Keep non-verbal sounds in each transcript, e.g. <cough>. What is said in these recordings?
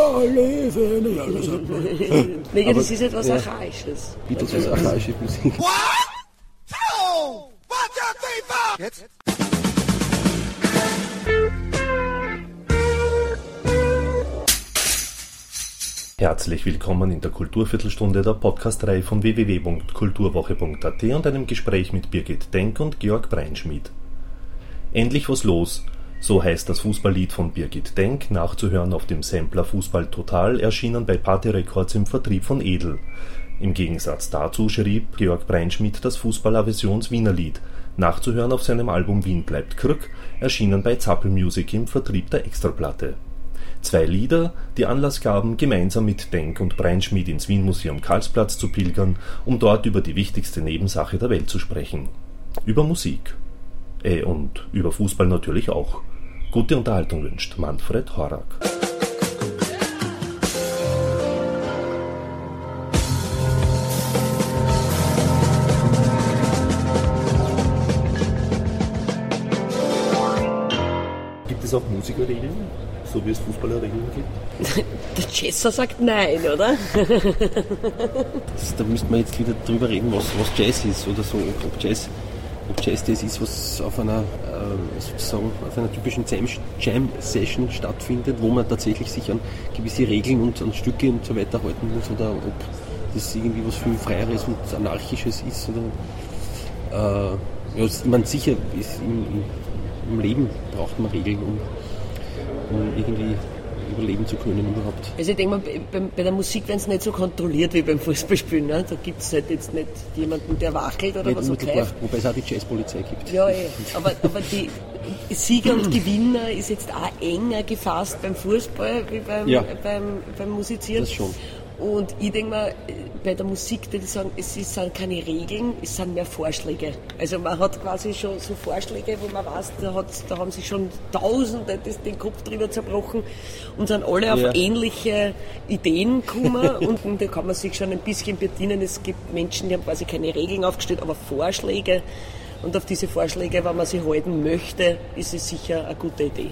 Ja, leben. Ja, das hat man. Nee, das ist etwas Archaisches. Beatles ist archaische Musik. Jetzt? Herzlich willkommen in der Kulturviertelstunde der Podcastreihe von www.kulturwoche.at und einem Gespräch mit Birgit Denk und Georg Breinschmidt. Endlich was los, so heißt das Fußballlied von Birgit Denk, nachzuhören auf dem Sampler Fußball Total, erschienen bei Party Records im Vertrieb von Edel. Im Gegensatz dazu schrieb Georg Breinschmidt das Fußballaversions Wienerlied, nachzuhören auf seinem Album Wien bleibt Krück, erschienen bei Zappel Music im Vertrieb der Extraplatte. Zwei Lieder, die Anlass gaben, gemeinsam mit Denk und Breinschmidt ins Wien-Museum Karlsplatz zu pilgern, um dort über die wichtigste Nebensache der Welt zu sprechen. Über Musik. Äh, und über Fußball natürlich auch. Gute Unterhaltung wünscht Manfred Horak. Gibt es auch Musikerregeln, so wie es Fußballerregeln gibt? <laughs> Der Jesser sagt nein, oder? <laughs> Das, da müsste man jetzt wieder drüber reden, was, was Jazz ist oder so. Ob Jazz, ob Jazz das ist, was auf einer, sozusagen, auf einer typischen Jam- Jam-Session stattfindet, wo man tatsächlich sich an gewisse Regeln und an Stücke und so weiter halten muss oder ob das irgendwie was viel Freieres und Anarchisches ist. Oder, äh, ja, meine, sicher ist im, im, im Leben braucht man Regeln, um, um irgendwie überleben zu können überhaupt. Also ich denke mal, bei, bei der Musik werden es nicht so kontrolliert wie beim Fußballspielen. Ne? Da gibt es halt jetzt nicht jemanden, der wachelt oder Nicht was so unmittelbar, greift. wobei es auch die Jazzpolizei gibt. Ja, eh. aber, aber die Sieger und Gewinner ist jetzt auch enger gefasst beim Fußball wie beim, Ja. beim, beim Musizieren. Das schon. Und ich denke mal, bei der Musik, die sagen, es sind keine Regeln, es sind mehr Vorschläge. Also man hat quasi schon so Vorschläge, wo man weiß, da, hat, da haben sich schon Tausende das, den Kopf drüber zerbrochen und sind alle auf Ja. ähnliche Ideen gekommen <laughs> und da kann man sich schon ein bisschen bedienen. Es gibt Menschen, die haben quasi keine Regeln aufgestellt, aber Vorschläge. Und auf diese Vorschläge, wenn man sie halten möchte, ist es sicher eine gute Idee.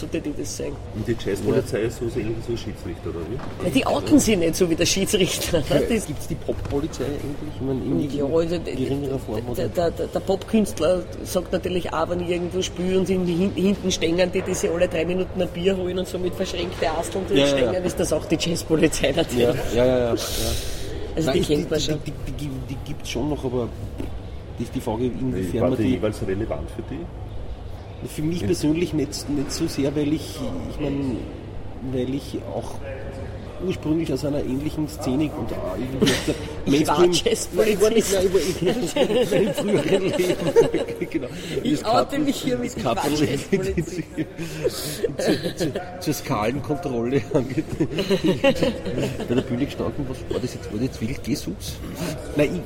So würde ich das sagen. Und die Jazzpolizei ist so ähnlich wie so Schiedsrichter, oder wie? Ja, die outen sich nicht so wie der Schiedsrichter. ne? Das, Gibt es die Poppolizei eigentlich? Ich meine, in ja, also, geringerer Form? der, Oder? der, der Popkünstler sagt natürlich auch, wenn ich irgendwo spüre und hin- hinten stehen, die, die sich alle drei Minuten ein Bier holen und so mit verschränkten Asteln Ja, ja, durchstehen, ja. ist das auch die Jazzpolizei natürlich. Ja, ja, ja. ja, ja. Also Nein, die ich- kennt man die, schon. Die, die, die, die gibt es schon noch, aber die, die Frage, inwiefern War man die die. jeweils relevant für die? Für mich persönlich nicht, nicht so sehr, weil ich, ich meine, weil ich auch ursprünglich aus einer ähnlichen Szene und auch irgendwie aus der <laughs> Ich war Mainstream- Jazzpolizist. Nein, ich war nicht, nein, ich nein, früheren <laughs> Leben. <laughs> genau. Ich oute mich hier mit, Kappel- Jazzpolizist. zu, zu, zur Skalenkontrolle. Bei der Bühne gestanden, was war das jetzt? War das jetzt wild Jesus? Nein, ich,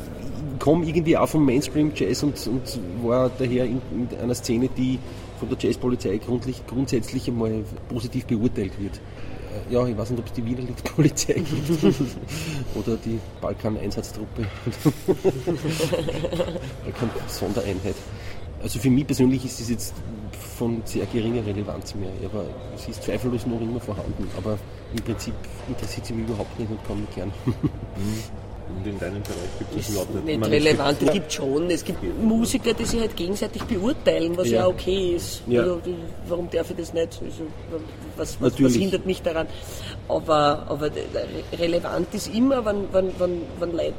ich komme irgendwie auch vom Mainstream-Jazz und, und war daher in, in einer Szene, die von der Jazzpolizei grundsätzlich einmal positiv beurteilt wird. Äh, Ja, ich weiß nicht, ob es die Wiener Polizei gibt <laughs> oder die Balkan-Einsatztruppe. Balkan-Sondereinheit. Also für mich persönlich ist das jetzt von sehr geringer Relevanz mehr, aber es ist zweifellos noch immer vorhanden. Aber im Prinzip interessiert sie mich überhaupt nicht und kann mich gern. Und in deinem Bereich gibt es überhaupt nicht. nicht relevant. Es gibt schon, es gibt Musiker, die sich halt gegenseitig beurteilen, was ja, Ja. okay ist. Ja. Also, warum darf ich das nicht? Also, was, was, was hindert mich daran? Aber, aber re- relevant ist immer, wenn, wenn, wenn, wenn Leute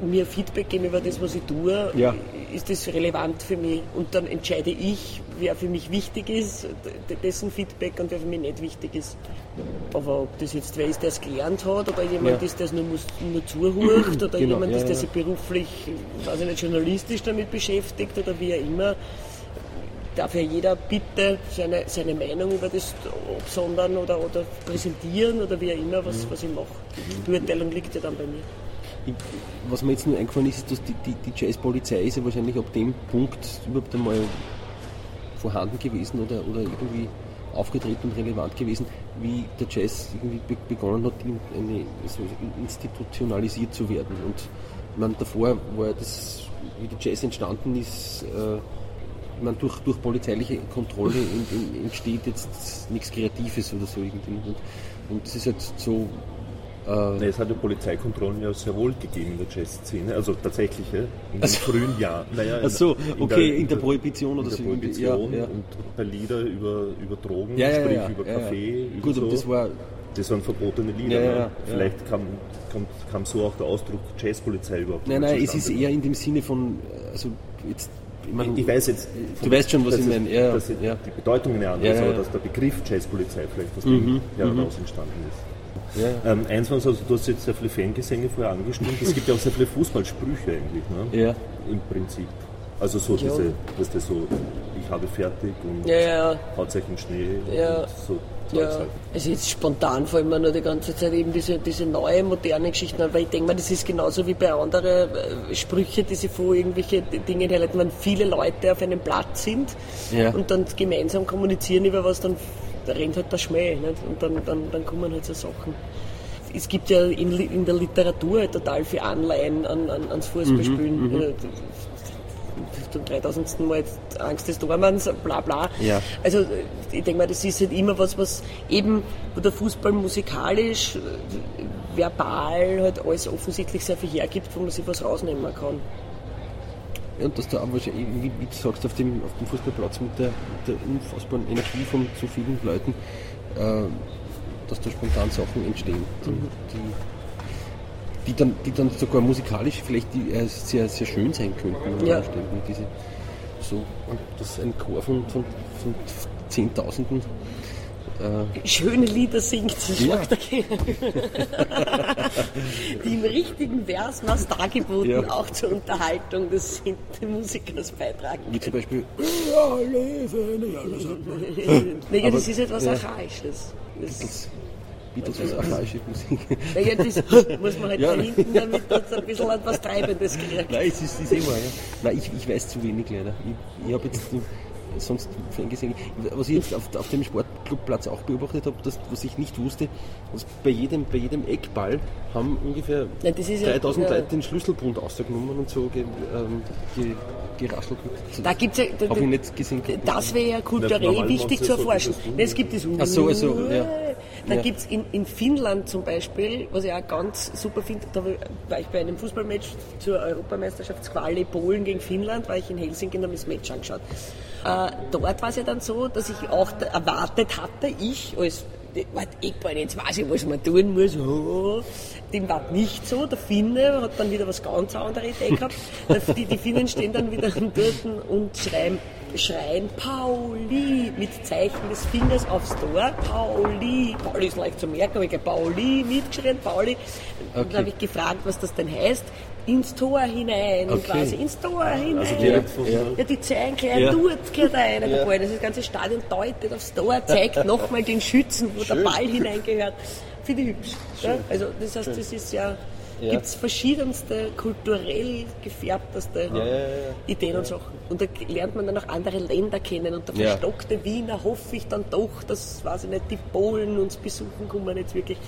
äh, mir Feedback geben über das, was ich tue, Ja. ist das relevant für mich. Und dann entscheide ich, wer für mich wichtig ist, dessen Feedback und wer für mich nicht wichtig ist. Aber ob das jetzt wer ist, der es gelernt hat, oder jemand Ja. ist, der es nur, muss, nur zuhört, <clears throat> oder Genau, jemand ja, ist, der sich beruflich, weiß ich nicht, journalistisch damit beschäftigt oder wie auch immer, darf ja jeder bitte seine, seine Meinung über das absondern oder, oder präsentieren oder wie auch immer, Mhm. was, was ich mache. Die Beurteilung liegt ja dann bei mir. Ich, was mir jetzt nur eingefallen ist, ist, dass die, die, die Jazzpolizei ist ja wahrscheinlich ab dem Punkt überhaupt einmal vorhanden gewesen oder, oder irgendwie aufgetreten und relevant gewesen, wie der Jazz irgendwie be begonnen hat, in, eine, so institutionalisiert zu werden. Und meine, davor war das, wie der Jazz entstanden ist, äh, meine, durch, durch polizeiliche Kontrolle <laughs> ent- ent- entsteht jetzt nichts Kreatives oder so irgendwie. Und Und das ist halt so. Äh, Nee, es hat ja Polizeikontrollen ja sehr wohl gegeben in der Jazzszene, also tatsächliche, in den frühen Jahren. Naja, Ach so, okay, in der Prohibition in oder der so irgendwie, Prohibition ja, ja. und bei Lieder über, über Drogen, ja, sprich über Kaffee, über Gut, so. aber das war. das waren verbotene Lieder. Ne? Vielleicht kam, kam, kam so auch der Ausdruck Jazzpolizei überhaupt Nein, nicht nein, es ist eher in dem Sinne von. Also jetzt. Ich, meine, Ich weiß jetzt, Du weißt schon, was ich meine, ja, ja. die Bedeutung eine andere Ja, ja, aber dass der Begriff Jazzpolizei vielleicht aus Mhm, dem heraus entstanden ist. Ja, ja. Ähm, eins was, also du hast jetzt sehr viele Fangesänge vorher angestimmt, es gibt ja auch sehr viele Fußballsprüche eigentlich, ne? Ja. Im Prinzip. Also so diese, dass das so, ich habe fertig und Ja, ja, haut euch in den Schnee Ja. und so ja. halt. Also jetzt spontan fallen mir nur die ganze Zeit eben diese, diese neue, moderne Geschichten an, weil ich denke mal, das ist genauso wie bei anderen äh, Sprüche, die sie vor irgendwelche Dinge herleiten, wenn viele Leute auf einem Platz sind Ja. und dann gemeinsam kommunizieren über was, dann da rennt halt der Schmäh nicht? und dann, dann, dann kommen halt so Sachen. Es gibt ja in, in der Literatur halt total viel Anleihen an, an, ans Fußballspielen. Äh, zum 3000. Mal Angst des Tormanns, bla bla. Ja. Also äh, ich denke mal, das ist halt immer was, was eben, wo der Fußball musikalisch, äh, verbal halt alles offensichtlich sehr viel hergibt, wo man sich was rausnehmen kann. Und dass du auch wahrscheinlich, wie, du sagst, auf dem, auf dem Fußballplatz mit der, mit der unfassbaren Energie von so vielen Leuten, äh, dass da spontan Sachen entstehen, die, die, die, dann, die dann sogar musikalisch vielleicht die, äh, sehr, sehr schön sein könnten. Ja. Diese, so, und das ein Chor von, von, von Zehntausenden. Äh, Schöne Lieder singt, das Ja. <laughs> Die im richtigen Vers was dargeboten, Ja. auch zur Unterhaltung des Musikers beitragen. wie zum Beispiel, Ja, leben, ja, das hat man. <laughs> Naja, das ist etwas ja. Archaisches. Das, bietet so archaische Musik. naja, das <laughs> muss man halt Ja. verhinten, damit das ein bisschen etwas Treibendes kriegt. Nein, es ist, ist wahr, ja. Nein, ich, ich weiß zu wenig leider. Ich, ich habe jetzt sonst Fan gesehen. Was ich jetzt auf, auf dem Sportclubplatz auch beobachtet habe, das, was ich nicht wusste, dass bei jedem, bei jedem Eckball haben ungefähr Nein, das ist ja- 3000 ja. Leute den Schlüsselbund ausgenommen und so ge, ähm, ge, geraschelt. Da gibt's ja, da, ich nicht gesehen. Das wäre ja kulturell wichtig zu so erforschen. dieses Das gibt es. Ach so, also, ja. Da Ja. gibt es in, in Finnland zum Beispiel, was ich auch ganz super finde, da war ich bei einem Fußballmatch zur Europameisterschaftsquali Polen gegen Finnland, war ich in Helsinki und habe das Match angeschaut. Äh, dort war es ja dann so, dass ich auch da erwartet hatte, ich als Warte, Eckball, jetzt weiß ich, was man tun muss. Oh. Dem war nicht so. Der Finne hat dann wieder was ganz anderes Idee gehabt. <laughs> Die, die Finnen stehen dann wieder dort und schreien, schreien Pauli mit Zeichen des Fingers aufs Tor. Pauli. Pauli ist leicht zu merken, aber ich habe Pauli mitgeschrien, Pauli. Dann Okay. habe ich gefragt, was das denn heißt. Ins Tor hinein, Okay. quasi ins Tor hinein. Also direkt von Ja. Ja, die zeigen gleich Ja. dort gehört einer der Ball. Das ganze Stadion deutet aufs Tor, zeigt <laughs> nochmal den Schützen, wo der Ball hineingehört. Finde ich hübsch. Ja? Also das heißt, das ist ja, Ja. gibt es verschiedenste kulturell gefärbteste ja, ja. Ideen und Sachen. Und da lernt man dann auch andere Länder kennen. Und der verstockte Wiener hoffe ich dann doch, dass, weiß ich nicht, die Polen uns besuchen kommen jetzt wirklich,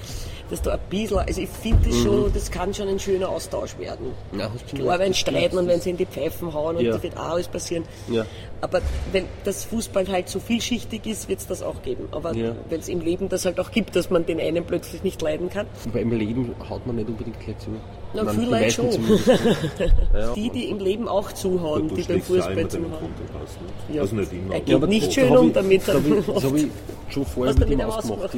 dass da ein bisschen, also ich finde das schon, das kann schon ein schöner Austausch werden. Ja, Klar, wenn sie streiten und wenn sie in die Pfeifen hauen und Ja. das wird auch alles passieren. Ja. Aber wenn das Fußball halt so vielschichtig ist, wird es das auch geben. Aber Ja. wenn es im Leben das halt auch gibt, dass man den einen plötzlich nicht leiden kann, Wobei im Leben haut man nicht unbedingt gleich zu. Na, Leute meisten schon. <laughs> Ja. die, die im Leben auch zuhauen, Du die beim ja Fußball zuhauen. Ja. Also nicht immer. Er aber- geht aber nicht schön um damit. Da habe ich, das hab ich schon vorher mit ihm mit ihm ausgemacht.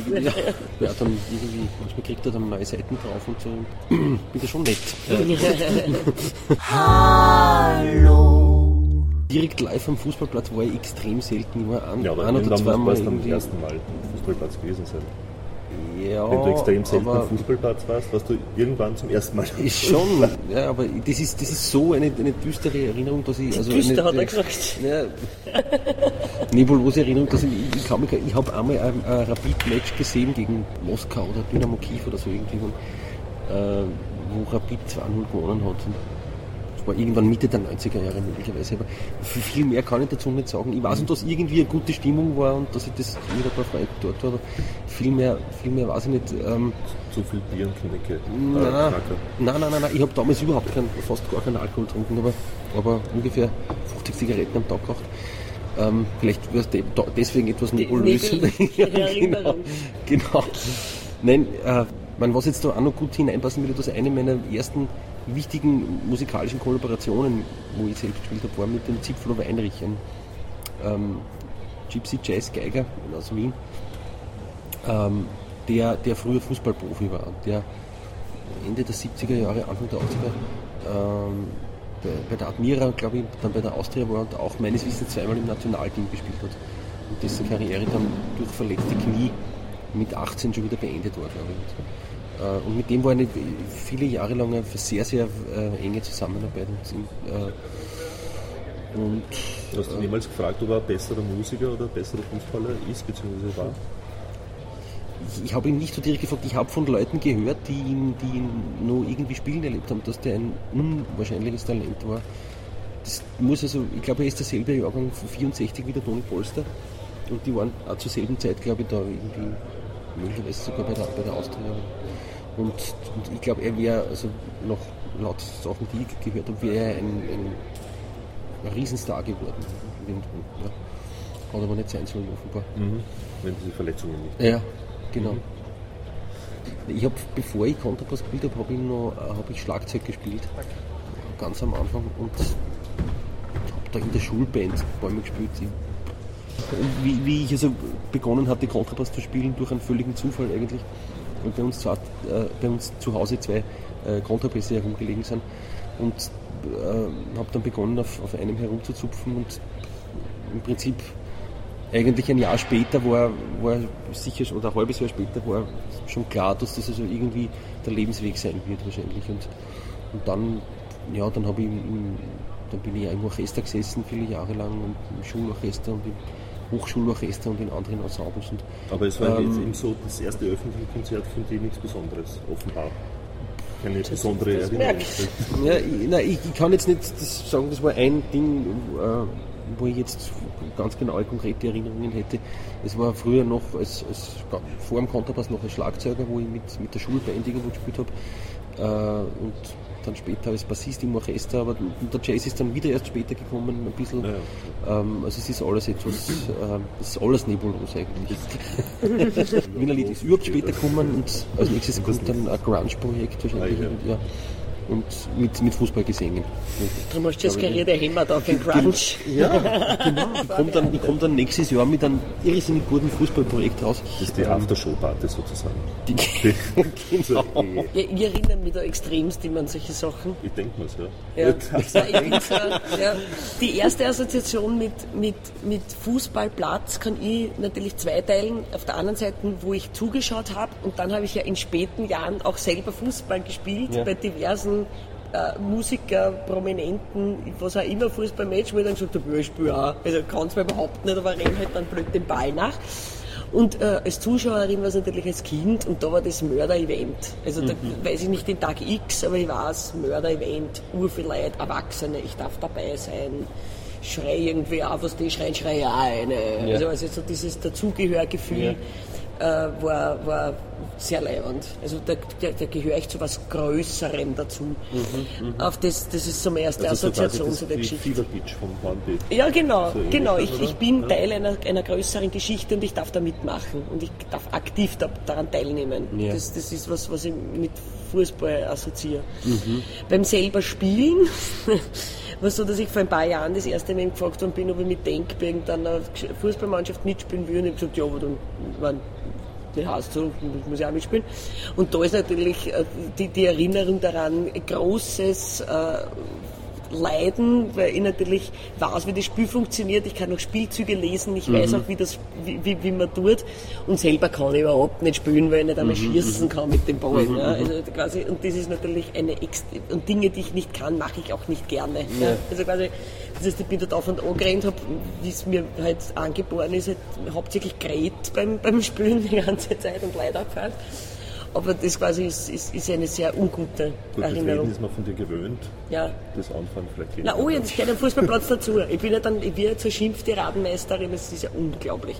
Ja, dann irgendwie, manchmal kriegt er dann neue Seiten drauf und so. <clears throat> Bin da schon nett. <laughs> Direkt live am Fußballplatz war ich extrem selten. Ich war ein, Ja, aber ein oder zweimal musst du beim irgendwie. ersten Mal am Fußballplatz gewesen sein. Ja, Wenn du extrem selten Fußballplatz warst, warst du irgendwann zum ersten Mal. ist schon, ja, aber das ist, das ist so eine, eine düstere Erinnerung, dass ich. Also Düster, eine, hat er gesagt. Ja, nebulose Erinnerung, dass ich, ich, kann mich, ich habe einmal ein, ein Rapid-Match gesehen gegen Moskau oder Dynamo Kiew oder so irgendwie, wo, äh, wo Rapid 2-0 gewonnen hat. Und war irgendwann Mitte der 90er Jahre möglicherweise, aber viel mehr kann ich dazu nicht sagen. Ich weiß nur, dass irgendwie eine gute Stimmung war und dass ich das mit ein paar Freunde dort war, aber viel mehr, viel mehr weiß ich nicht. Ähm, Zu viel Bier und Knicke. Äh, Nein, nein, nein, nein, nein. ich habe damals überhaupt keinen, fast gar keinen Alkohol getrunken, aber, aber ungefähr 50 Zigaretten am Tag geraucht. Ähm, vielleicht de- da- deswegen etwas nebulös. nebelig <laughs> ja, genau, genau. Nein, äh, man, was jetzt da auch noch gut hineinpassen würde, dass eine meiner ersten wichtigen musikalischen Kollaborationen, wo ich selbst gespielt habe, war mit dem Zipfler Weinrich, ein ähm, Gypsy Jazz Geiger aus Wien, ähm, der, der früher Fußballprofi war, der Ende der 70er Jahre, Anfang der 80er ähm, bei, bei, der Admira, glaube ich, dann bei der Austria war und auch meines Wissens zweimal im Nationalteam gespielt hat. Und dessen Karriere dann durch verletzte Knie mit 18 schon wieder beendet war, glaube ich. Äh, und mit dem war eine viele Jahre lang eine sehr, sehr äh, enge Zusammenarbeit. Und, äh, und Hast du jemals gefragt, ob er ein besserer Musiker oder ein besserer Fußballer ist, beziehungsweise war? Ich, ich habe ihn nicht so direkt gefragt, ich habe von Leuten gehört, die ihn, die ihn nur irgendwie spielen erlebt haben, dass der ein unwahrscheinliches Talent war. Das muss also, ich glaube, er ist derselbe Jahrgang von 64 wie der Toni Polster. Und die waren auch zur selben Zeit, glaube ich, da irgendwie, möglicherweise sogar bei der, bei der Austria. Und, und ich glaube, er wäre, also noch laut Sachen, die ich gehört habe, wäre er ein, ein, ein Riesenstar geworden. Ja. Hat aber nicht sein sollen, offenbar. Mhm. Wenn diese Verletzungen nicht. Ja, genau. Mhm. Ich habe, bevor ich Kontrabass gespielt habe, habe ich, noch, hab ich Schlagzeug gespielt. Ganz am Anfang. Und habe da in der Schulband Bäume gespielt. Wie, wie, ich also begonnen hatte, Kontrabass zu spielen, durch einen völligen Zufall eigentlich und bei uns zu, äh, bei uns zu Hause zwei äh, Kontrabässe herumgelegen sind. Und äh, habe dann begonnen, auf, auf einem herumzuzupfen und im Prinzip eigentlich ein Jahr später war, war sicher, oder ein halbes Jahr später war schon klar, dass das also irgendwie der Lebensweg sein wird wahrscheinlich. Und, und dann, ja, dann habe ich im, dann bin ich ja im Orchester gesessen, viele Jahre lang, und im Schulorchester und im Hochschulorchester und in anderen Ensembles. Und, Aber es war ähm, jetzt eben so das erste öffentliche Konzert von dir nichts Besonderes, offenbar. Keine besondere Erinnerung. Ja, ich, nein, ich, ich, kann jetzt nicht das sagen, das war ein Ding, äh, wo ich jetzt ganz genaue, konkrete Erinnerungen hätte. Es war früher noch, als, als vor dem Kontrabass noch als Schlagzeuger, wo ich mit, mit der Schulband irgendwo gespielt habe. Äh, und dann später als Bassist im Orchester, aber der Jazz ist dann wieder erst später gekommen, ein bisschen. Ja. Ähm, also es ist alles etwas, äh, es ist alles nebulos eigentlich. <laughs> Wiener Lied ist überhaupt später gekommen und als nächstes kommt dann ein Grunge-Projekt wahrscheinlich. Ah, ja. Ja und mit, mit Fußballgesängen. Darum hast du das karierte Hämmert auf den Grunge. Ja, genau. Ich komme dann, komm dann nächstes Jahr mit einem irrsinnig guten Fußballprojekt raus. Das ist die Aftershow-Party sozusagen. Die, <laughs> genau. <laughs> ja, ich erinnere mich da extremst immer an solche Sachen. Ich denke mir ja. ja. ja, so, ja. Die erste Assoziation mit, mit, mit Fußballplatz kann ich natürlich zweiteilen. Auf der anderen Seite, wo ich zugeschaut habe und dann habe ich ja in späten Jahren auch selber Fußball gespielt bei diversen äh, Musiker, Prominenten, was auch immer, Fußballmatch, wo ich dann gesagt habe, ich spiele auch. Also kann es mir überhaupt nicht, aber renn halt dann blöd den Ball nach. Und äh, als Zuschauerin war es natürlich als Kind und da war das Mörder-Event. Also da mhm. weiß ich nicht den Tag X, aber ich weiß, Mörder-Event, urviel Leute, Erwachsene, ich darf dabei sein, schrei irgendwie auf, was die schreien, schrei ja eine. Ja. Also, also so dieses Dazugehörgefühl. Ja äh, war, war sehr leibend. Also da, da, da gehöre ich zu was Größerem dazu. Mhm, mh. Auf das, das ist so meine erste also Assoziation so zu der Geschichte. Fever Pitch vom Hornbeet. Ja, genau, so genau. Ich, ich bin ja. Teil einer, einer größeren Geschichte und ich darf da mitmachen und ich darf aktiv da, daran teilnehmen. Ja. Das, das ist was, was ich mit Fußball assoziiere. Mhm. Beim selber Spielen <laughs> war so, dass ich vor ein paar Jahren das erste Mal gefragt worden bin, ob ich mit Denk bei irgendeiner Fußballmannschaft mitspielen will. Und ich habe gesagt, ja, aber dann, heißt so, muss ich auch mitspielen. Und da ist natürlich äh, die, die Erinnerung daran, großes äh, leiden, weil ich natürlich weiß, wie das Spiel funktioniert. Ich kann noch Spielzüge lesen, ich mhm. weiß auch, wie, das, wie, wie, wie, man tut. Und selber kann ich überhaupt nicht spielen, weil ich nicht einmal mhm. schießen mhm. kann mit dem Ball. Mhm. Ja. Also quasi, und das ist natürlich eine Extra und Dinge, die ich nicht kann, mache ich auch nicht gerne. Ja. Ja. Also quasi, das heißt, ich bin dort auf und an gerannt, habe, wie es mir halt angeboren ist, halt hauptsächlich gerät beim, beim Spielen die ganze Zeit und leider abgefallen. Aber das quasi ist, ist, ist eine sehr ungute Gut, Erinnerung. ist man von dir gewöhnt. Ja. Das Anfahren vielleicht Na, oh, jetzt gehört ein Fußballplatz dazu. Ich bin ja dann, ich bin ja zur schimpfte Radenmeisterin, das ist ja unglaublich.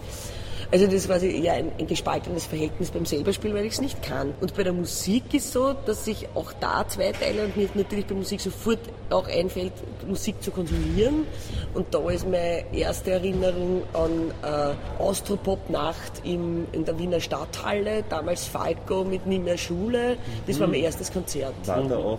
Also das quasi eher ein, ein gespaltenes Verhältnis beim selber spielen, weil ich es nicht kann. Und bei der Musik ist so, dass ich auch da zwei Teile und mir natürlich bei Musik sofort auch einfällt, Musik zu konsumieren. Und da ist meine erste Erinnerung an äh, Austropop-Nacht in der Wiener Stadthalle, damals Falco mit Nie mehr Schule. Das war mein erstes Konzert. War da auch,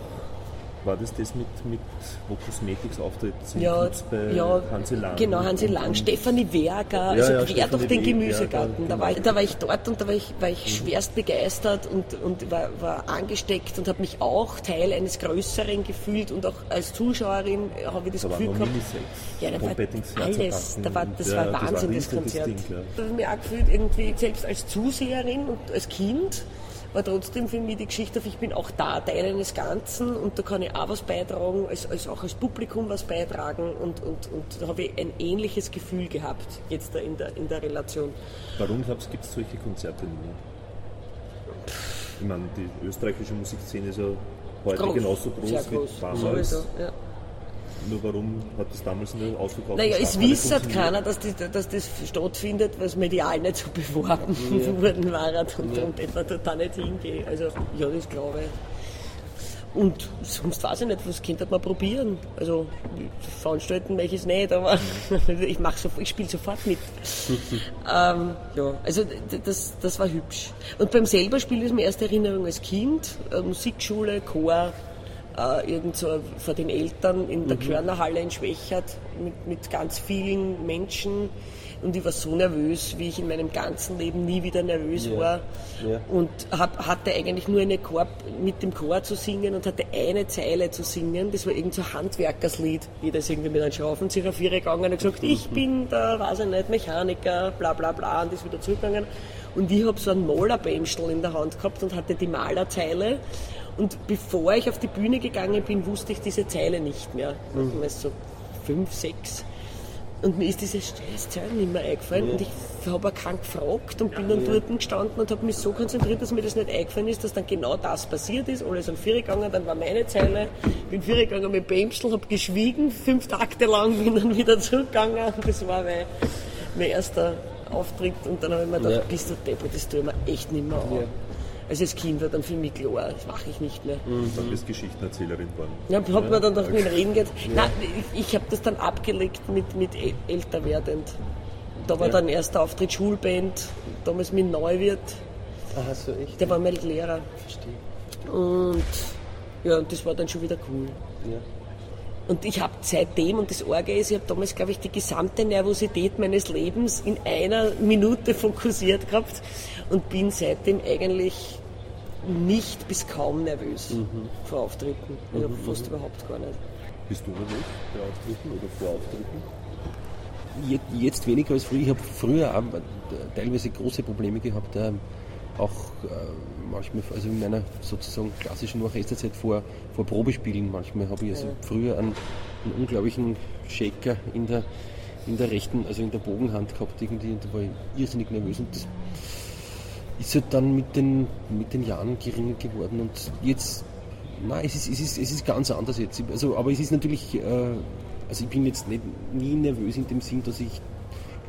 war das das mit, mit wo Cosmetics auftritt sind Ja, bei ja, Hansi Lang? genau, Hansi Lang, Stefanie Werger, also ja, quer Stefanie durch den Werger, Gemüsegarten. Da, war ich, genau. da war ich dort und da war ich, war ich schwerst begeistert und, und war, war angesteckt und habe mich auch Teil eines Größeren gefühlt und auch als Zuschauerin habe ich das Da Gefühl gehabt, ja, da war alles, da war, das ja, war das war Wahnsinn, das Konzert. Ding, ja. Da habe ich mich auch gefühlt, irgendwie, selbst als Zuseherin und als Kind, war trotzdem für mich die Geschichte, ich bin auch da Teil eines Ganzen und da kann ich auch was beitragen, als, als auch als Publikum was beitragen und, und, und da habe ich ein ähnliches Gefühl gehabt, jetzt da in der, in der Relation. Warum glaubst du, gibt es solche Konzerte nicht mehr? Ich meine, die österreichische Musikszene ist ja heute Groß, genauso groß, sehr wie groß, damals. sowieso, ja. Nur warum hat das damals nicht ausverkauft? Naja, es wisst funktioniert? keiner, dass, die, dass das stattfindet, weil es medial nicht so beworben <laughs> worden war und darum etwa da nicht hingehe. Also, ja, das glaube ich. Und sonst weiß ich nicht, was könnte man probieren. Also, veranstalten möchte ich es nicht, aber <laughs> ich, so, ich spiele sofort mit. <laughs> ähm, ja, also das, das war hübsch. Und beim selber Spielen ist meine erste Erinnerung als Kind, äh, Musikschule, Chor, äh, irgend so vor den Eltern in der Körnerhalle in Schwächert mit, mit ganz vielen Menschen. Und ich war so nervös, wie ich in meinem ganzen Leben nie wieder nervös war. ja. Und hab, hatte eigentlich nur eine Chor, mit dem Chor zu singen und hatte eine Zeile zu singen. Das war irgend so ein Handwerkerslied. Jeder ist irgendwie mit einem Schraubenzieher auf ihre gegangen und gesagt, ich bin der, weiß ich nicht, Mechaniker, bla bla bla, und ist wieder zurückgegangen. Und ich habe so einen Malerbämstel in der Hand gehabt und hatte die Malerzeile. Und bevor ich auf die Bühne gegangen bin, wusste ich diese Zeile nicht mehr. Mhm. so fünf, sechs. Und mir ist diese scheiß Zeile nicht mehr eingefallen. Und ich habe auch keinen gefragt und bin dann dort gestanden und habe mich so konzentriert, dass mir das nicht eingefallen ist, dass dann genau das passiert ist. Alle sind vier gegangen, dann war meine Zeile. Bin vier gegangen mit Bämstel, habe geschwiegen, fünf Takte lang, bin dann wieder zurückgegangen. Und das war mein, mein erster Auftritt. Und dann habe ich mir gedacht, Ja. bist du deppert, das tue ich mir echt nicht mehr an. Ja. Also als Kind war dann für mich klar, das mache ich nicht mehr. Dann bist Geschichtenerzählerin geworden. Ja, hat man dann doch mit dem Reden geht. Nein, ich, ich habe das dann abgelegt mit, mit äl- älter werdend. Da war Ja. dann erster Auftritt Schulband, damals mit Neuwirt, Aha, so echt. der war mein Lehrer. Verstehe. Und ja, und das war dann schon wieder cool. Ja. Und ich habe seitdem, und das Orge ist, ich habe damals, glaube ich, die gesamte Nervosität meines Lebens in einer Minute fokussiert gehabt und bin seitdem eigentlich nicht bis kaum nervös vor Auftritten. Also fast überhaupt gar nicht. Bist du nervös bei Auftritten oder vor Auftritten? Je- Jetzt weniger als früher. Ich habe früher auch teilweise große Probleme gehabt, äh, auch äh, manchmal, also in meiner sozusagen klassischen Orchesterzeit vor, vor Probespielen. Manchmal habe ich also früher einen, einen unglaublichen Shaker in der, in der rechten, also in der Bogenhand gehabt irgendwie und da war ich irrsinnig nervös und das ist halt dann mit den, mit den Jahren geringer geworden und jetzt, nein, es ist, es ist, es ist ganz anders jetzt. Also, aber es ist natürlich, äh, also ich bin jetzt nicht, nie nervös in dem Sinn, dass ich,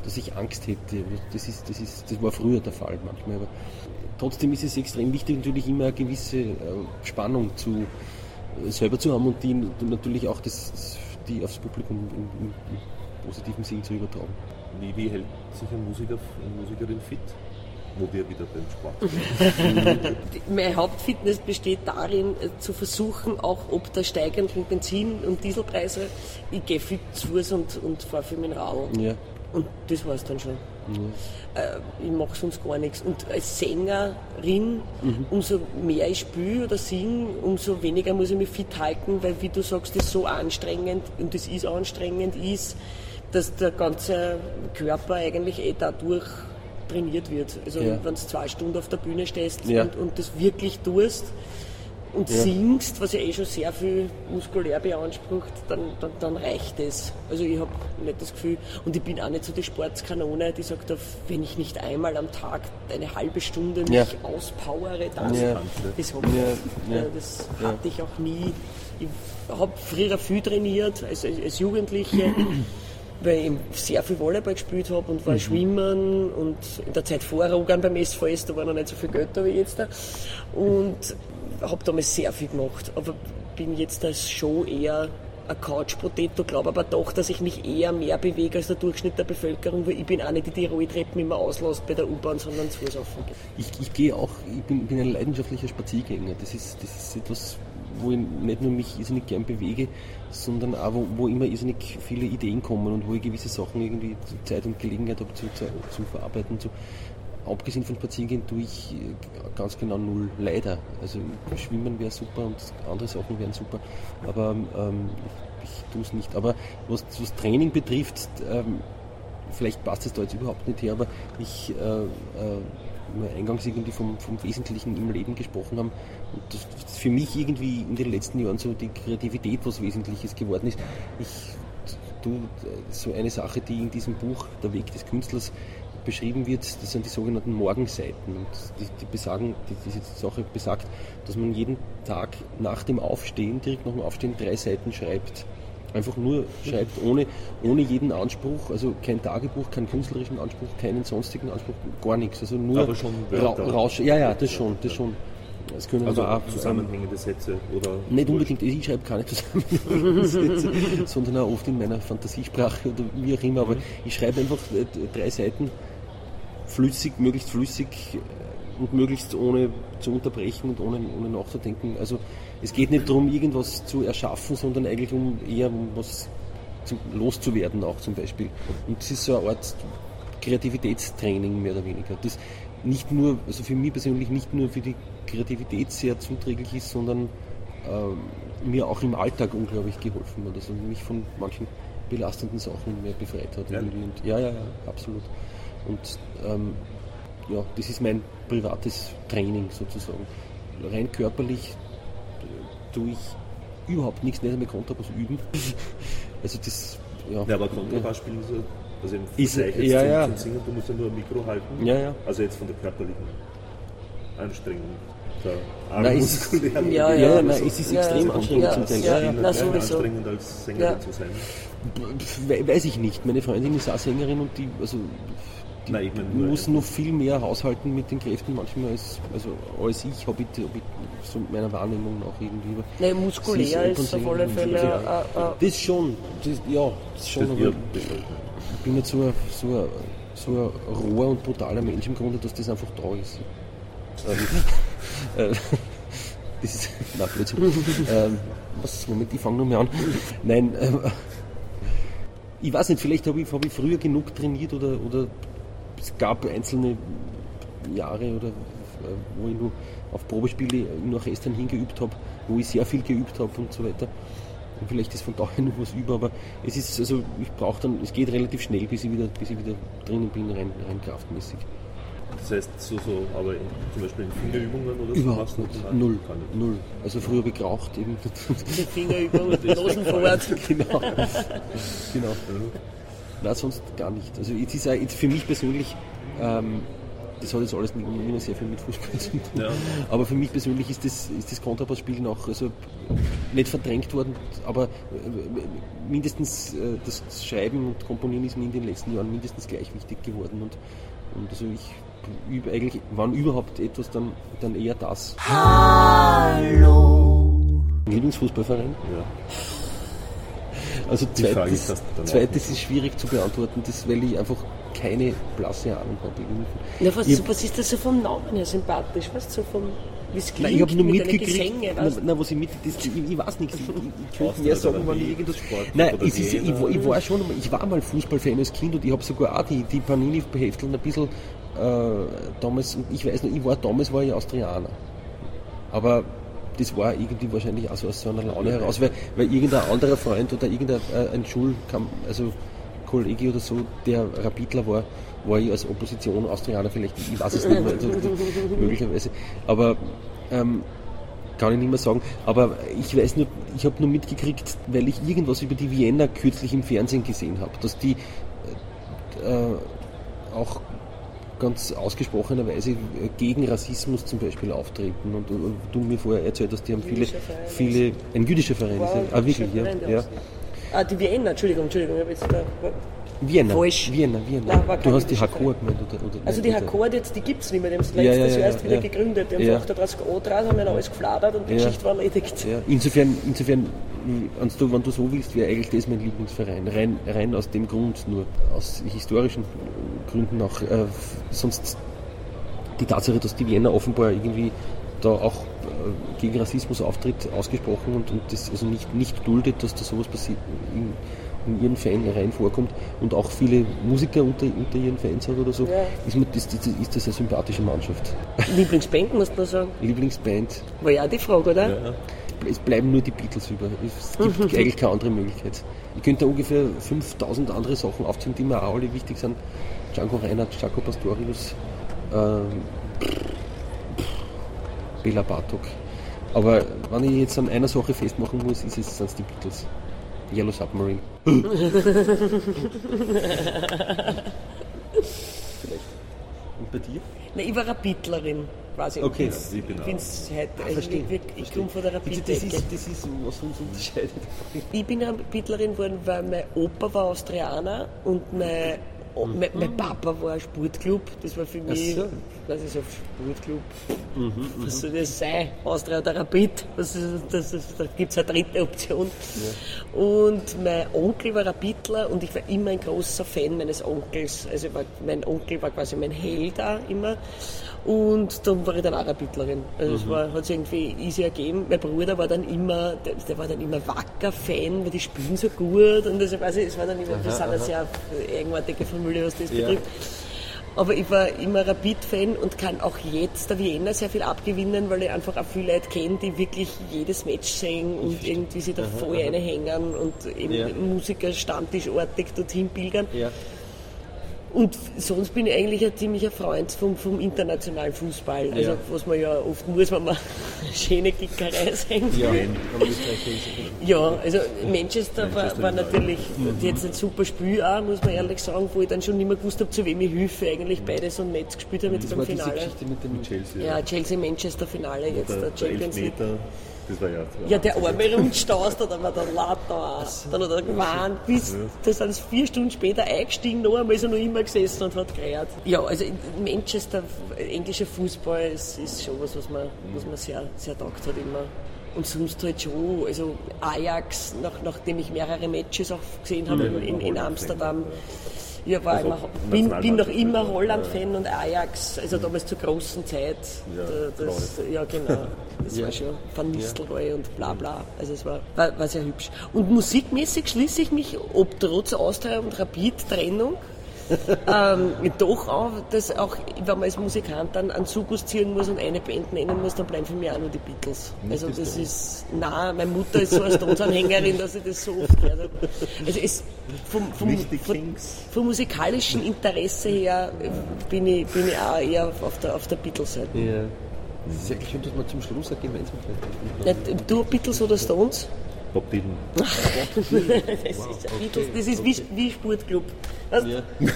dass ich Angst hätte. Das, ist, das, ist, das war früher der Fall manchmal. Aber trotzdem ist es extrem wichtig, natürlich immer eine gewisse äh, Spannung zu, äh, selber zu haben und die natürlich auch das, die aufs Publikum im, im, im positiven Sinn zu übertragen. Wie, wie hält sich ein Musiker, eine Musikerin fit? Wo wir wieder beim Sport <laughs> Meine Hauptfitness besteht darin, äh, zu versuchen, auch ob der steigenden Benzin- und Dieselpreise, ich gehe fit zu Fuß und, und fahre für mein Radl. Ja. Und das war es dann schon. Äh, ich mache sonst gar nichts. Und als Sängerin, umso mehr ich spiele oder singe, umso weniger muss ich mich fit halten, weil, wie du sagst, das so anstrengend, und das ist anstrengend, ist, dass der ganze Körper eigentlich eh dadurch trainiert wird. Also Ja. wenn du zwei Stunden auf der Bühne stehst Ja. und, und das wirklich tust, und singst, was ja eh schon sehr viel muskulär beansprucht, dann, dann, dann reicht es. Also ich habe nicht das Gefühl, und ich bin auch nicht so die Sportskanone, die sagt, wenn ich nicht einmal am Tag eine halbe Stunde mich Ja. auspowere, dann Ja. das, hab ich, Ja, ja. äh, das hatte ich auch nie. Ich habe früher viel trainiert, als, als Jugendliche. <clears throat> weil ich sehr viel Volleyball gespielt habe und war schwimmen und in der Zeit vor Rogan beim SVS, da war noch nicht so viel Geld da wie jetzt da. Und habe damals sehr viel gemacht, aber bin jetzt als schon eher ein Couch-Potato, glaube aber doch, dass ich mich eher mehr bewege als der Durchschnitt der Bevölkerung, weil ich bin auch nicht die, Rolltreppen immer auslässt bei der U-Bahn, sondern zu Fuß geht. Ich, ich gehe auch, ich bin, bin ein leidenschaftlicher Spaziergänger. Das ist, das ist etwas, wo ich nicht nur mich irrsinnig gern bewege, sondern auch, wo, wo immer irrsinnig viele Ideen kommen und wo ich gewisse Sachen irgendwie Zeit und Gelegenheit habe zu, zu, zum Verarbeiten. Zu, abgesehen von Spaziergehen tue ich äh, ganz genau null, leider. Also Schwimmen wäre super und andere Sachen wären super, aber ähm, ich, tue es nicht. Aber was das Training betrifft, ähm, vielleicht passt es da jetzt überhaupt nicht her, aber ich äh, äh, wir eingangs irgendwie vom, vom Wesentlichen im Leben gesprochen haben und das ist für mich irgendwie in den letzten Jahren so die Kreativität was Wesentliches geworden ist. Ich tu so eine Sache, die in diesem Buch Der Weg des Künstlers beschrieben wird, das sind die sogenannten Morgenseiten. Und die, die besagen, die, diese Sache besagt, dass man jeden Tag nach dem Aufstehen, direkt nach dem Aufstehen, drei Seiten schreibt. Einfach nur schreibt, ohne, ohne jeden Anspruch, also kein Tagebuch, keinen künstlerischen Anspruch, keinen sonstigen Anspruch, gar nichts. Also nur Aber schon ra Wörter. raus. Ja, ja, das schon, das schon. Es können Also auch, zusammenhängende Sätze oder. nicht unbedingt, ich schreibe keine <laughs> Zusammenhänge, sondern auch oft in meiner Fantasiesprache oder wie auch immer, aber ich schreibe einfach äh, drei Seiten flüssig, möglichst flüssig äh, und möglichst ohne zu unterbrechen und ohne, ohne nachzudenken. Also es geht nicht darum, irgendwas zu erschaffen, sondern eigentlich um eher um was zu, loszuwerden auch zum Beispiel. Und es ist so eine Art Kreativitätstraining mehr oder weniger. Das nicht nur, also für mich persönlich nicht nur für die Kreativität sehr zuträglich ist, sondern ähm, mir auch im Alltag unglaublich geholfen hat. Also mich von manchen belastenden Sachen mehr befreit hat. Ja. Und, ja, ja, ja, absolut. Und ähm, ja, das ist mein privates Training sozusagen. Rein körperlich äh, tue ich überhaupt nichts, nicht einmal Kontrabass üben. <laughs> Also das, ja. Ja, aber Kontrabass spielen ja. Also im Ist- Vergleich jetzt ja, zum, ja. zum Singen, du musst ja nur ein Mikro halten. Ja, ja. Also jetzt von der körperlichen Anstrengung. Es ist- Ja, Ja, ja. nein, es ist Ja, extrem ja. anstrengend Ja, zum Teil. ja, Ja, ja. Na, sowieso. anstrengend als Sängerin Ja. zu sein. We- Weiß ich nicht. Meine Freundin ist auch Sängerin und die, also, die Nein, ich meine nur- muss noch viel mehr haushalten mit den Kräften manchmal als, also, als ich, habe ich, hab ich so mit meiner Wahrnehmung auch irgendwie. Nein, muskulär und ist auf alle Fälle Ja. äh, äh, Das schon, das, ja, das schon, Das aber wird- ich bin nicht so ein, so, ein, so ein roher und brutaler Mensch im Grunde, dass das einfach da ist. Ähm, äh, das ist, nein, Blödsinn. <laughs> ähm, was, Moment, ich fange nur mehr an. Nein, ähm, <laughs> ich weiß nicht, vielleicht habe ich, hab ich früher genug trainiert oder, oder es gab einzelne Jahre oder äh, wo ich nur auf Probespiele in Orchestern hingeübt habe, wo ich sehr viel geübt habe und so weiter. Und vielleicht ist von daher noch was über, aber es ist, also ich brauche dann, es geht relativ schnell, bis ich wieder, bis ich wieder drinnen bin, rein, rein kraftmäßig. Das heißt, so, so, aber in, zum Beispiel in Fingerübungen oder so Überhaupt nicht. das? Null. Null. Also früher habe ich geraucht eben. <laughs> die Finger über und Nosen vorwärts. <laughs> genau. genau. Nein, sonst gar nicht. Also es ist auch jetzt für mich persönlich, ähm, das hat jetzt alles nicht mehr sehr viel mit Fußball zu tun. Ja. Aber für mich persönlich ist das, ist das Kontrabassspielen auch also nicht verdrängt worden, aber äh, mindestens äh, das Schreiben und Komponieren ist mir in den letzten Jahren mindestens gleich wichtig geworden. Und, und also ich eigentlich, wann überhaupt etwas, dann, dann eher das. Hallo! Lieblingsfußballverein? Ja. Also Die Frage zweites, ist das dann auch zweites ist schwierig zu beantworten, das, weil ich einfach keine blasse Ahnung habe. Ja, was, Ich- was ist das so vom Namen her sympathisch? Weißt du, so vom, wie es klingt Nein, ich habe nur mit mitgekriegt, Gesänge, na, na, was ich mit, das, ich, ich weiß nichts, ich, ich könnte mehr sagen, wann ich irgendwas... Sport Nein, ist, ich, war- ich war schon, ich war mal Fußballfan als Kind und ich habe sogar auch die, die Panini-Behefteln ein bisschen damals, und ich weiß noch, ich war damals war ich Austrianer. Aber das war irgendwie wahrscheinlich auch so aus so einer Laune heraus, weil, weil irgendein anderer Freund oder irgendein äh, ein Schulkam, also Kollege oder so, der Rapidler war, war ich als Opposition Austrianer vielleicht, ich weiß es nicht mehr, also, möglicherweise. Aber ähm, kann ich nicht mehr sagen. Aber ich weiß nur, ich habe nur mitgekriegt, weil ich irgendwas über die Vienna kürzlich im Fernsehen gesehen habe, dass die äh, auch ganz ausgesprochenerweise gegen Rassismus zum Beispiel auftreten. Und, und du mir vorher erzählt hast, die haben viele, viele, ein jüdischer Verein Wow, ist ja, ah, wirklich, ja, ja. Ah, die Vienna, Entschuldigung, Entschuldigung. Ich hab jetzt da, Vienna. Falsch. Vienna, Vienna. Nein, du hast die Hakor gemeint, oder? oder also die jetzt, die gibt es nicht mehr, die haben es Ja, letztes ja, Jahr ja, erst wieder ja. gegründet. Die haben Ja. ja. 38 Grad dran, haben dann alles gefladert und die Ja. Geschichte war erledigt. Ja, insofern, insofern wenn, du, wenn du so willst, wäre eigentlich das mein Lieblingsverein. Rein, rein aus dem Grund, nur aus historischen Gründen auch. Äh, sonst die Tatsache, dass die Wiener offenbar irgendwie da auch äh, gegen Rassismus auftritt, ausgesprochen und, und das also nicht, nicht duldet, dass da sowas passiert in, in ihren Fanreihen vorkommt und auch viele Musiker unter, unter ihren Fans hat oder so, Ja. ist, mir das, das, ist das eine sympathische Mannschaft. <laughs> Lieblingsband, musst du noch sagen. Lieblingsband, War ja auch die Frage, oder? es bleiben nur die Beatles über. Es gibt <laughs> eigentlich keine andere Möglichkeit. Ich könnte ungefähr 5000 andere Sachen aufzählen, die mir auch alle wichtig sind. Django Reinhardt, Jaco Pastorius, ähm, Bela Bartok. Aber wenn ich jetzt an einer Sache festmachen muss, ist es sind die Beatles. Yellow Submarine. Und bei dir? Nein, ich war Rapidlerin, quasi. Okay. Ich bin's- ich bin ich auch. bin's heute, also verstehe, ich, ich komme von der Das Rapid-Ecke. ist, das ist, was uns unterscheidet. Ich bin Rapidlerin geworden, weil mein Opa war Austrianer und mein, oh, mein, mein Papa war ein Sportclub. Das war für mich, so. was ist ein Sportclub? was soll das sein? Austria oder Rapid? Was ist, das ist, da gibt es eine dritte Option. Und mein Onkel war Rapidler und ich war immer ein großer Fan meines Onkels. Also war, mein Onkel war quasi mein Held da immer. Und dann war ich dann auch Rapidlerin. Also es war, hat sich irgendwie easy ergeben. Mein Bruder war dann immer, der, der war dann immer Wacker-Fan, weil die spielen so gut. Und also, weiß ich, es war dann immer, wir sind eine sehr eigenartige Familie, was das betrifft. Aber ich war immer Rapid-Fan und kann auch jetzt der Vienna sehr viel abgewinnen, weil ich einfach auch viele Leute kenne, die wirklich jedes Match sehen und irgendwie sich da voll reinhängen und eben Ja. Musiker stammtischartig dorthin pilgern. Ja. Und sonst bin ich eigentlich ein ziemlicher Freund vom, vom internationalen Fußball. Also Ja. was man ja oft muss, wenn man <laughs> schöne Kickerei Ja, will. ist es- Ja, also Manchester, war, war natürlich jetzt ein super Spiel auch, muss man ehrlich sagen, wo ich dann schon nicht mehr gewusst habe, zu wem ich helfe. Eigentlich beide so nett gespielt haben jetzt Das beim war Finale. Geschichte mit dem Chelsea. Ja, Chelsea-Manchester-Finale, jetzt der der Champions League. Das war ja. Ja, der arme Rundstaus, da war der Latter. Dann hat er gewarnt, bis, da sind sie vier Stunden später eingestiegen, noch einmal ist er noch immer gesessen und hat gereiert. Ja, also Manchester, englischer Fußball, ist, ist schon was, was man, was man sehr, sehr taugt hat immer. Und sonst halt schon, also Ajax, nach, nachdem ich mehrere Matches auch gesehen habe in, in, in Amsterdam, ja, war Also immer, bin, bin noch immer ja. Holland-Fan und Ajax, also damals zur großen Zeit. Ja, da, das, ja genau. Das war schon Van Nistelrooy und bla bla. Also es war, war, war sehr hübsch. Und musikmäßig schließe ich mich, ob trotz Austria und Rapid-Trennung, ähm, doch auch, dass auch, wenn man als Musikant dann einen Zugus ziehen muss und eine Band nennen muss, dann bleiben für mich auch nur die Beatles. also die das ist, nein, meine Mutter ist so eine Stones-Anhängerin, dass ich das so oft gehört habe. Also es, vom, vom, Nicht Kings. vom musikalischen Interesse her bin ich, bin ich auch eher auf der, auf der Beatles-Seite. Ja. Es ist eigentlich schön, dass wir zum Schluss eine Gemeinsamkeit haben. Ja, Du Beatles oder Stones? Bob Dylan. Das ist, ein Beatles, das ist wie, wie Sportclub. Weißt, Ja. <laughs>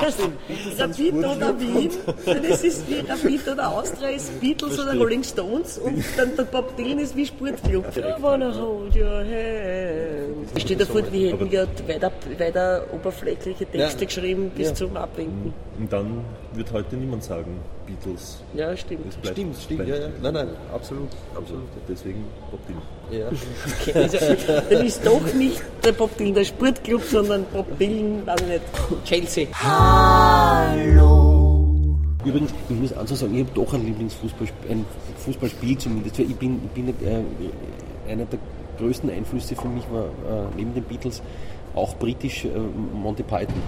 Das ist, Rapid oder Wien, das ist wie Rapid oder Austria, ist Beatles oder Rolling Stones und dann der Bob Dylan ist wie Sportclub. I wanna hold your hand. Ich stehe davor, wir hätten ja weiter, weiter oberflächliche Texte Ja. geschrieben bis Ja. zum Abwinken. Und dann wird heute niemand sagen, Beatles. Ja, stimmt. Bleibt, Stimmt, stimmt, ja, bleibt. ja. Nein, nein, absolut. Absolut. Deswegen Bob Dylan. Ja. <laughs> Also, dann ist doch nicht der Bob Dylan der Sportclub, sondern Bob Dylan, weiß ich nicht, Chelsea. Übrigens, ich muss also sagen, ich habe doch ein Lieblingsfußballspiel, ein Fußballspiel zumindest, ich bin, ich bin äh, einer der größten Einflüsse für mich war äh, neben den Beatles auch britisch äh, Monty Python.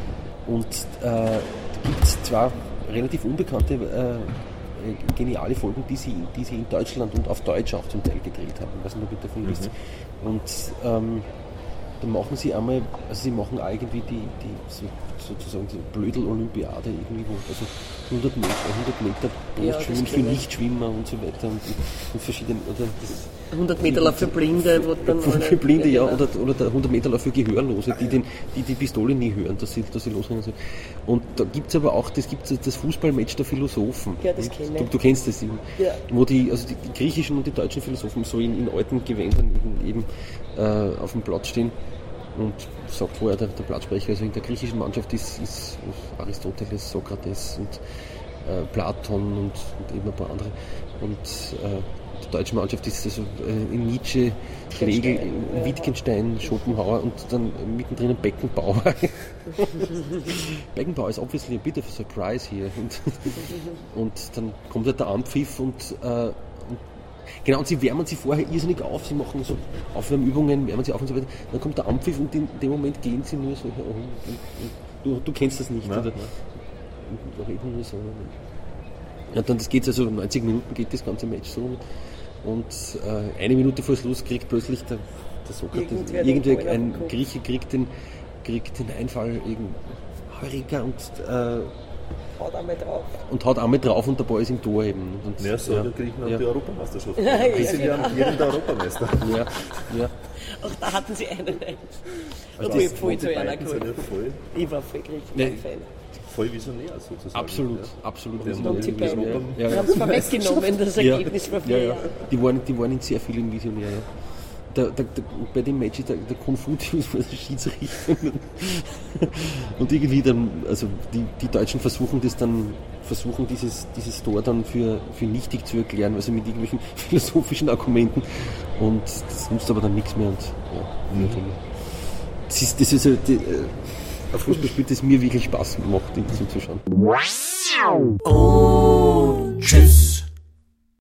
Und äh, da gibt es zwar relativ unbekannte äh, geniale Folgen, die sie, die sie in Deutschland und auf Deutsch auch zum Teil gedreht haben. Ich weiß nicht, ob ihr davon wisst. Und ähm, dann machen sie einmal, also sie machen irgendwie die, die so, sozusagen die Blödel-Olympiade irgendwie, wo also 100 Meter, 100 Meter Ja, Brustschwimmen das für. Nichtschwimmer und so weiter und, und verschiedene, oder das, 100 Meter Lauf für Blinde, wo dann <laughs> für, für Blinde, ja, genau. oder, oder der 100 Meter Lauf für Gehörlose, die den, die, die Pistole nie hören, dass sie, dass sie losrennen sollen. Und da gibt es aber auch das, gibt's das Fußballmatch der Philosophen. Ja, das kenn ich. Du, du kennst das eben. Ja. Wo die, also die griechischen und die deutschen Philosophen so in, in alten Gewändern eben, eben äh, auf dem Platz stehen. Und sagt vorher der, der Platzsprecher, also in der griechischen Mannschaft ist, ist Aristoteles, Sokrates und äh, Platon und, und eben ein paar andere. Und äh, die deutsche Mannschaft ist also äh, in Nietzsche, Hegel, ja. Wittgenstein, Schopenhauer und dann mittendrin Beckenbauer. <laughs> Beckenbauer ist obviously a bit of a surprise hier. Und, und dann kommt halt der Ampfiff und, äh, und Genau, und sie wärmen sie vorher irrsinnig auf, sie machen so Aufwärmübungen, wärmen sie auf und so weiter. Dann kommt der Ampfiff und in dem Moment gehen sie nur so hier um. Und, und du, du kennst das nicht, Nein, oder? Und reden nur so. Ja, dann das geht also 90 Minuten geht das ganze Match so. Und äh, eine Minute vor Schluss kriegt plötzlich der, der Sokrates, Irgendwer ein. Grieche kriegt den, kriegt den Einfall, irgend, Heureka und, äh, Haut einmal drauf. und haut einmal drauf und der Ball ist im Tor eben. Und, Ja, so der Griechenland ja, die Europameisterschaft. <laughs> Ja, Die ja, sind ja jeden der Europameister. <laughs> ja, ja. Auch da hatten sie einen. Also Und ich voll die zu einer ja voll, Ich war voll Nee. Griechenland-Fan. voll visionär sozusagen. Absolut, Ja. absolut. Die die die Ja, Wir ja. haben es vorweggenommen, das Ergebnis vor ja, ja. Die, waren, die waren in sehr vielen Visionär. Der, der, der, bei dem Match ist der, der Konfuzius <laughs> war der Schiedsrichter. Und irgendwie dann, also die, die Deutschen versuchen das dann, versuchen dieses, dieses Tor dann für, für nichtig zu erklären, also mit irgendwelchen <laughs> philosophischen Argumenten. Und das nutzt aber dann nichts mehr. Und, ja, Mhm. das ist, das ist ein, die, äh, ein Fußballspiel, das mir wirklich Spaß macht, ihm zuzuschauen. Und tschüss.